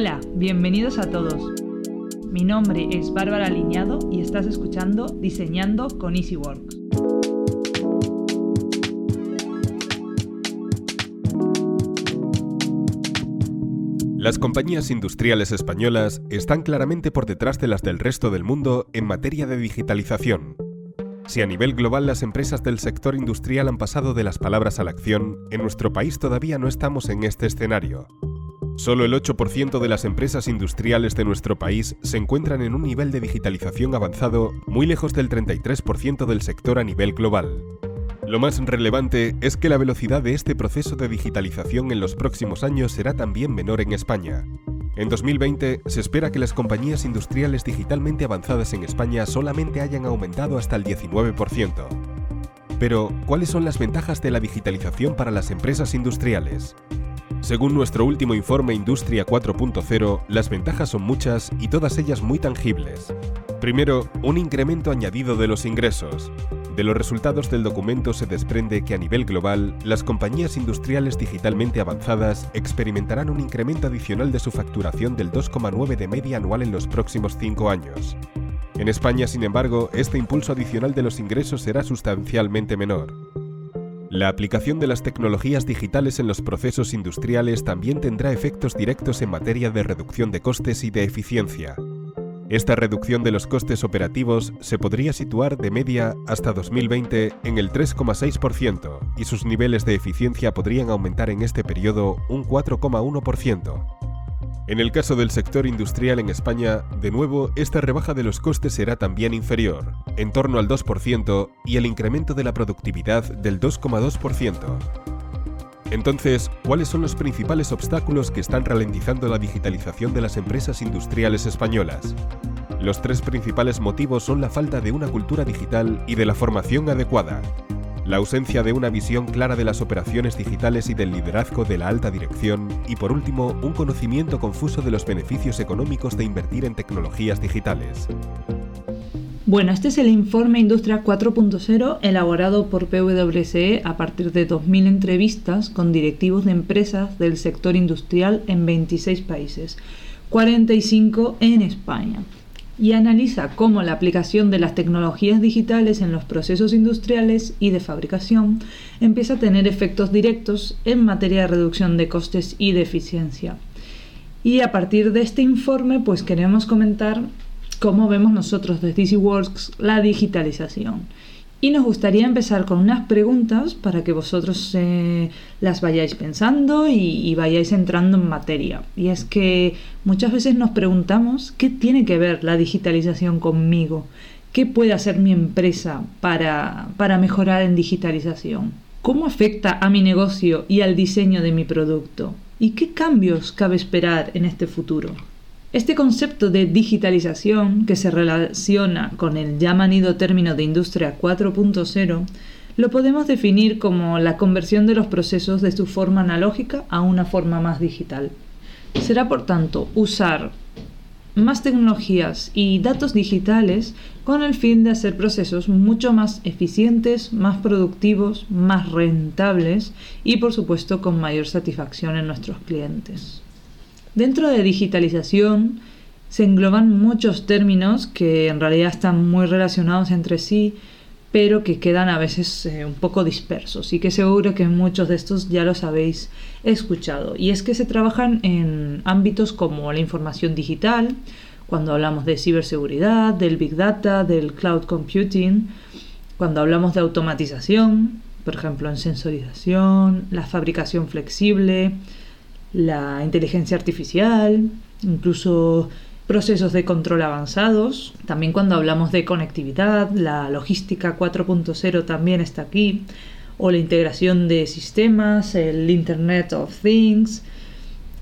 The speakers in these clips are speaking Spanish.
Hola, bienvenidos a todos. Mi nombre es Bárbara Liñado y estás escuchando Diseñando con EasyWorks. Las compañías industriales españolas están claramente por detrás de las del resto del mundo en materia de digitalización. Si a nivel global las empresas del sector industrial han pasado de las palabras a la acción, en nuestro país todavía no estamos en este escenario. Solo el 8% de las empresas industriales de nuestro país se encuentran en un nivel de digitalización avanzado muy lejos del 33% del sector a nivel global. Lo más relevante es que la velocidad de este proceso de digitalización en los próximos años será también menor en España. En 2020 se espera que las compañías industriales digitalmente avanzadas en España solamente hayan aumentado hasta el 19%. Pero, ¿cuáles son las ventajas de la digitalización para las empresas industriales? Según nuestro último informe Industria 4.0, las ventajas son muchas y todas ellas muy tangibles. Primero, un incremento añadido de los ingresos. De los resultados del documento se desprende que a nivel global, las compañías industriales digitalmente avanzadas experimentarán un incremento adicional de su facturación del 2,9 de media anual en los próximos cinco años. En España, sin embargo, este impulso adicional de los ingresos será sustancialmente menor. La aplicación de las tecnologías digitales en los procesos industriales también tendrá efectos directos en materia de reducción de costes y de eficiencia. Esta reducción de los costes operativos se podría situar de media hasta 2020 en el 3,6% y sus niveles de eficiencia podrían aumentar en este periodo un 4,1%. En el caso del sector industrial en España, de nuevo, esta rebaja de los costes será también inferior, en torno al 2%, y el incremento de la productividad del 2,2%. Entonces, ¿cuáles son los principales obstáculos que están ralentizando la digitalización de las empresas industriales españolas? Los tres principales motivos son la falta de una cultura digital y de la formación adecuada, la ausencia de una visión clara de las operaciones digitales y del liderazgo de la alta dirección y por último un conocimiento confuso de los beneficios económicos de invertir en tecnologías digitales. Bueno, este es el informe Industria 4.0 elaborado por PwC a partir de 2.000 entrevistas con directivos de empresas del sector industrial en 26 países, 45 en España y analiza cómo la aplicación de las tecnologías digitales en los procesos industriales y de fabricación empieza a tener efectos directos en materia de reducción de costes y de eficiencia. Y a partir de este informe, pues queremos comentar cómo vemos nosotros desde EasyWorks la digitalización y nos gustaría empezar con unas preguntas para que vosotros eh, las vayáis pensando y, y, vayáis entrando en materia. Y es que muchas veces nos preguntamos qué tiene que ver la digitalización conmigo, qué puede hacer mi empresa para, para mejorar en digitalización, cómo afecta a mi negocio y al diseño de mi producto y qué cambios cabe esperar en este futuro. Este concepto de digitalización, que se relaciona con el ya manido término de Industria 4.0, lo podemos definir como la conversión de los procesos de su forma analógica a una forma más digital. Será, por tanto, usar más tecnologías y datos digitales con el fin de hacer procesos mucho más eficientes, más productivos, más rentables y, por supuesto, con mayor satisfacción en nuestros clientes. Dentro de digitalización se engloban muchos términos que en realidad están muy relacionados entre sí, pero que quedan a veces eh, un poco dispersos y que seguro que muchos de estos ya los habéis escuchado. Y es que se trabajan en ámbitos como la información digital, cuando hablamos de ciberseguridad, del big data, del cloud computing, cuando hablamos de automatización, por ejemplo en sensorización, la fabricación flexible, la inteligencia artificial, incluso procesos de control avanzados. También cuando hablamos de conectividad, la logística 4.0 también está aquí, o la integración de sistemas, el Internet of Things,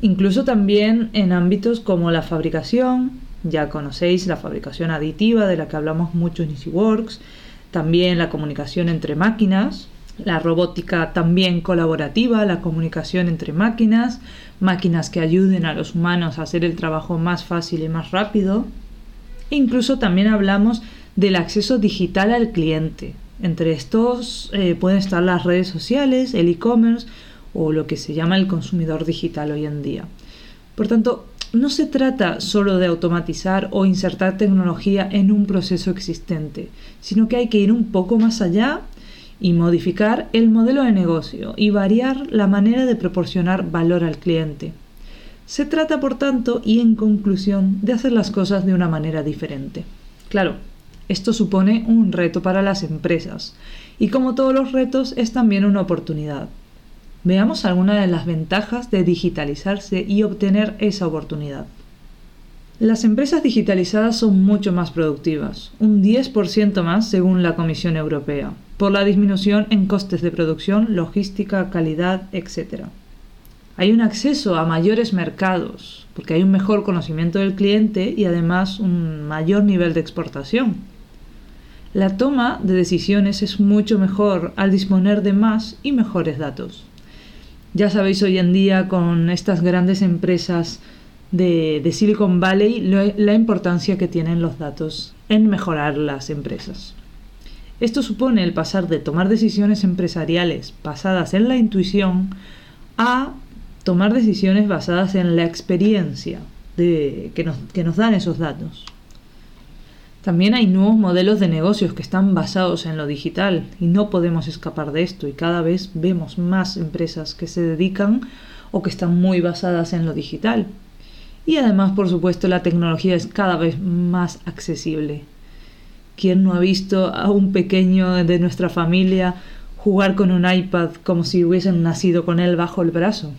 incluso también en ámbitos como la fabricación, ya conocéis la fabricación aditiva de la que hablamos mucho en EasyWorks, también la comunicación entre máquinas, la robótica también colaborativa, la comunicación entre máquinas, máquinas que ayuden a los humanos a hacer el trabajo más fácil y más rápido. incluso también hablamos del acceso digital al cliente. Entre estos eh, pueden estar las redes sociales, el e-commerce o lo que se llama el consumidor digital hoy en día. Por tanto, no se trata solo de automatizar o insertar tecnología en un proceso existente, sino que hay que ir un poco más allá y modificar el modelo de negocio y variar la manera de proporcionar valor al cliente. Se trata, por tanto, y en conclusión, de hacer las cosas de una manera diferente. Claro, esto supone un reto para las empresas, y como todos los retos es también una oportunidad. Veamos algunas de las ventajas de digitalizarse y obtener esa oportunidad. Las empresas digitalizadas son mucho más productivas, un 10% más según la Comisión Europea, por la disminución en costes de producción, logística, calidad, etc. Hay un acceso a mayores mercados, porque hay un mejor conocimiento del cliente y además un mayor nivel de exportación. La toma de decisiones es mucho mejor al disponer de más y mejores datos. Ya sabéis hoy en día con estas grandes empresas de, Silicon Valley la importancia que tienen los datos en mejorar las empresas. Esto supone el pasar de tomar decisiones empresariales basadas en la intuición a tomar decisiones basadas en la experiencia que, nos, que nos dan esos datos. También hay nuevos modelos de negocios que están basados en lo digital y no podemos escapar de esto y cada vez vemos más empresas que se dedican o que están muy basadas en lo digital. Y además, por supuesto, la tecnología es cada vez más accesible. ¿Quién no ha visto a un pequeño de nuestra familia jugar con un iPad como si hubiesen nacido con él bajo el brazo?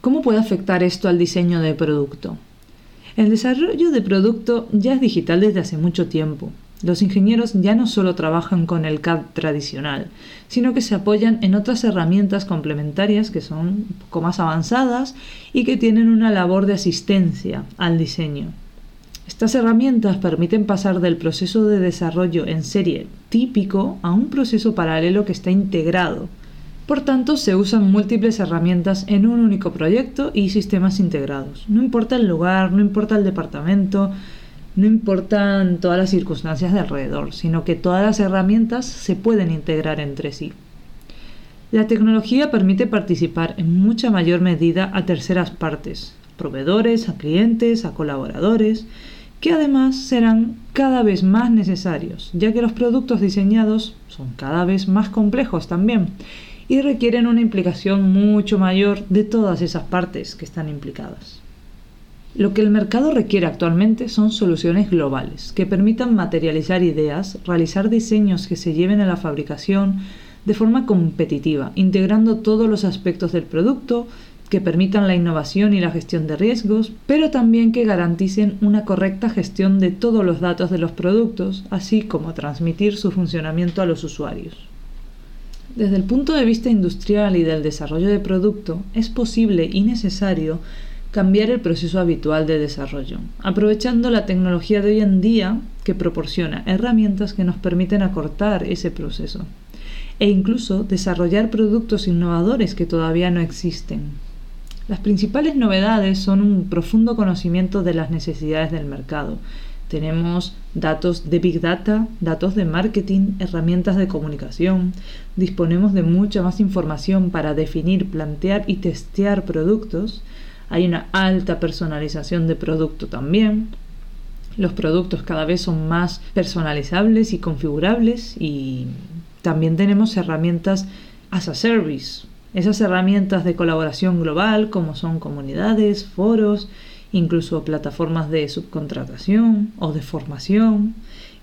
¿Cómo puede afectar esto al diseño de producto? El desarrollo de producto ya es digital desde hace mucho tiempo. Los ingenieros ya no solo trabajan con el CAD tradicional, sino que se apoyan en otras herramientas complementarias que son un poco más avanzadas y que tienen una labor de asistencia al diseño. Estas herramientas permiten pasar del proceso de desarrollo en serie típico a un proceso paralelo que está integrado. Por tanto, se usan múltiples herramientas en un único proyecto y sistemas integrados. No importa el lugar, no importa el departamento, no importan todas las circunstancias de alrededor, sino que todas las herramientas se pueden integrar entre sí. La tecnología permite participar en mucha mayor medida a terceras partes, proveedores, a clientes, a colaboradores, que además serán cada vez más necesarios, ya que los productos diseñados son cada vez más complejos también y requieren una implicación mucho mayor de todas esas partes que están implicadas. Lo que el mercado requiere actualmente son soluciones globales que permitan materializar ideas, realizar diseños que se lleven a la fabricación de forma competitiva, integrando todos los aspectos del producto, que permitan la innovación y la gestión de riesgos, pero también que garanticen una correcta gestión de todos los datos de los productos, así como transmitir su funcionamiento a los usuarios. Desde el punto de vista industrial y del desarrollo de producto, es posible y necesario cambiar el proceso habitual de desarrollo, aprovechando la tecnología de hoy en día que proporciona herramientas que nos permiten acortar ese proceso e incluso desarrollar productos innovadores que todavía no existen. Las principales novedades son un profundo conocimiento de las necesidades del mercado. Tenemos datos de Big Data, datos de marketing, herramientas de comunicación. Disponemos de mucha más información para definir, plantear y testear productos. Hay una alta personalización de producto también. Los productos cada vez son más personalizables y configurables y también tenemos herramientas as a service, esas herramientas de colaboración global como son comunidades, foros, incluso plataformas de subcontratación o de formación.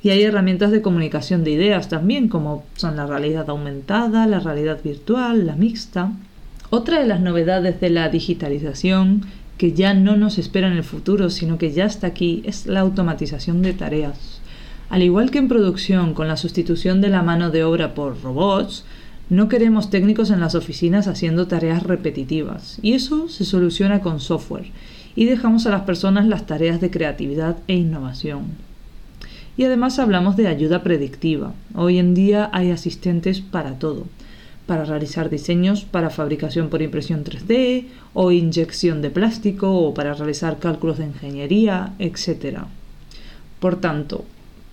Y hay herramientas de comunicación de ideas también, como son la realidad aumentada, la realidad virtual, la mixta. Otra de las novedades de la digitalización, que ya no nos espera en el futuro, sino que ya está aquí, es la automatización de tareas. Al igual que en producción, con la sustitución de la mano de obra por robots, no queremos técnicos en las oficinas haciendo tareas repetitivas, y eso se soluciona con software, y dejamos a las personas las tareas de creatividad e innovación. Y además hablamos de ayuda predictiva. Hoy en día hay asistentes para todo, para realizar diseños para fabricación por impresión 3D o inyección de plástico o para realizar cálculos de ingeniería, etc. Por tanto,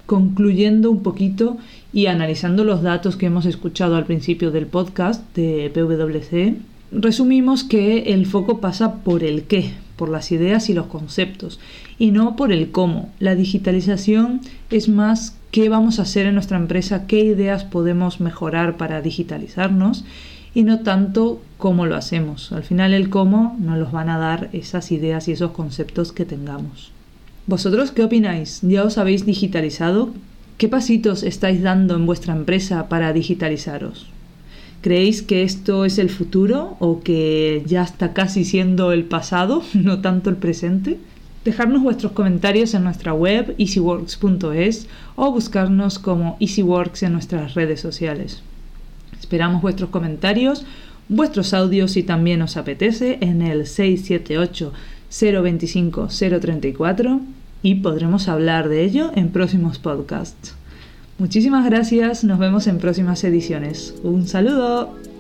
concluyendo un poquito y analizando los datos que hemos escuchado al principio del podcast de PwC, resumimos que el foco pasa por el qué, por las ideas y los conceptos, y no por el cómo. La digitalización es más qué vamos a hacer en nuestra empresa, qué ideas podemos mejorar para digitalizarnos y no tanto cómo lo hacemos. Al final el cómo nos los van a dar esas ideas y esos conceptos que tengamos. ¿Vosotros qué opináis? ¿Ya os habéis digitalizado? ¿Qué pasitos estáis dando en vuestra empresa para digitalizaros? ¿Creéis que esto es el futuro o que ya está casi siendo el pasado, no tanto el presente? Dejadnos vuestros comentarios en nuestra web easyworks.es o buscarnos como easyworks en nuestras redes sociales. Esperamos vuestros comentarios, vuestros audios si también os apetece en el 678 025 034 y podremos hablar de ello en próximos podcasts. Muchísimas gracias, nos vemos en próximas ediciones. Un saludo.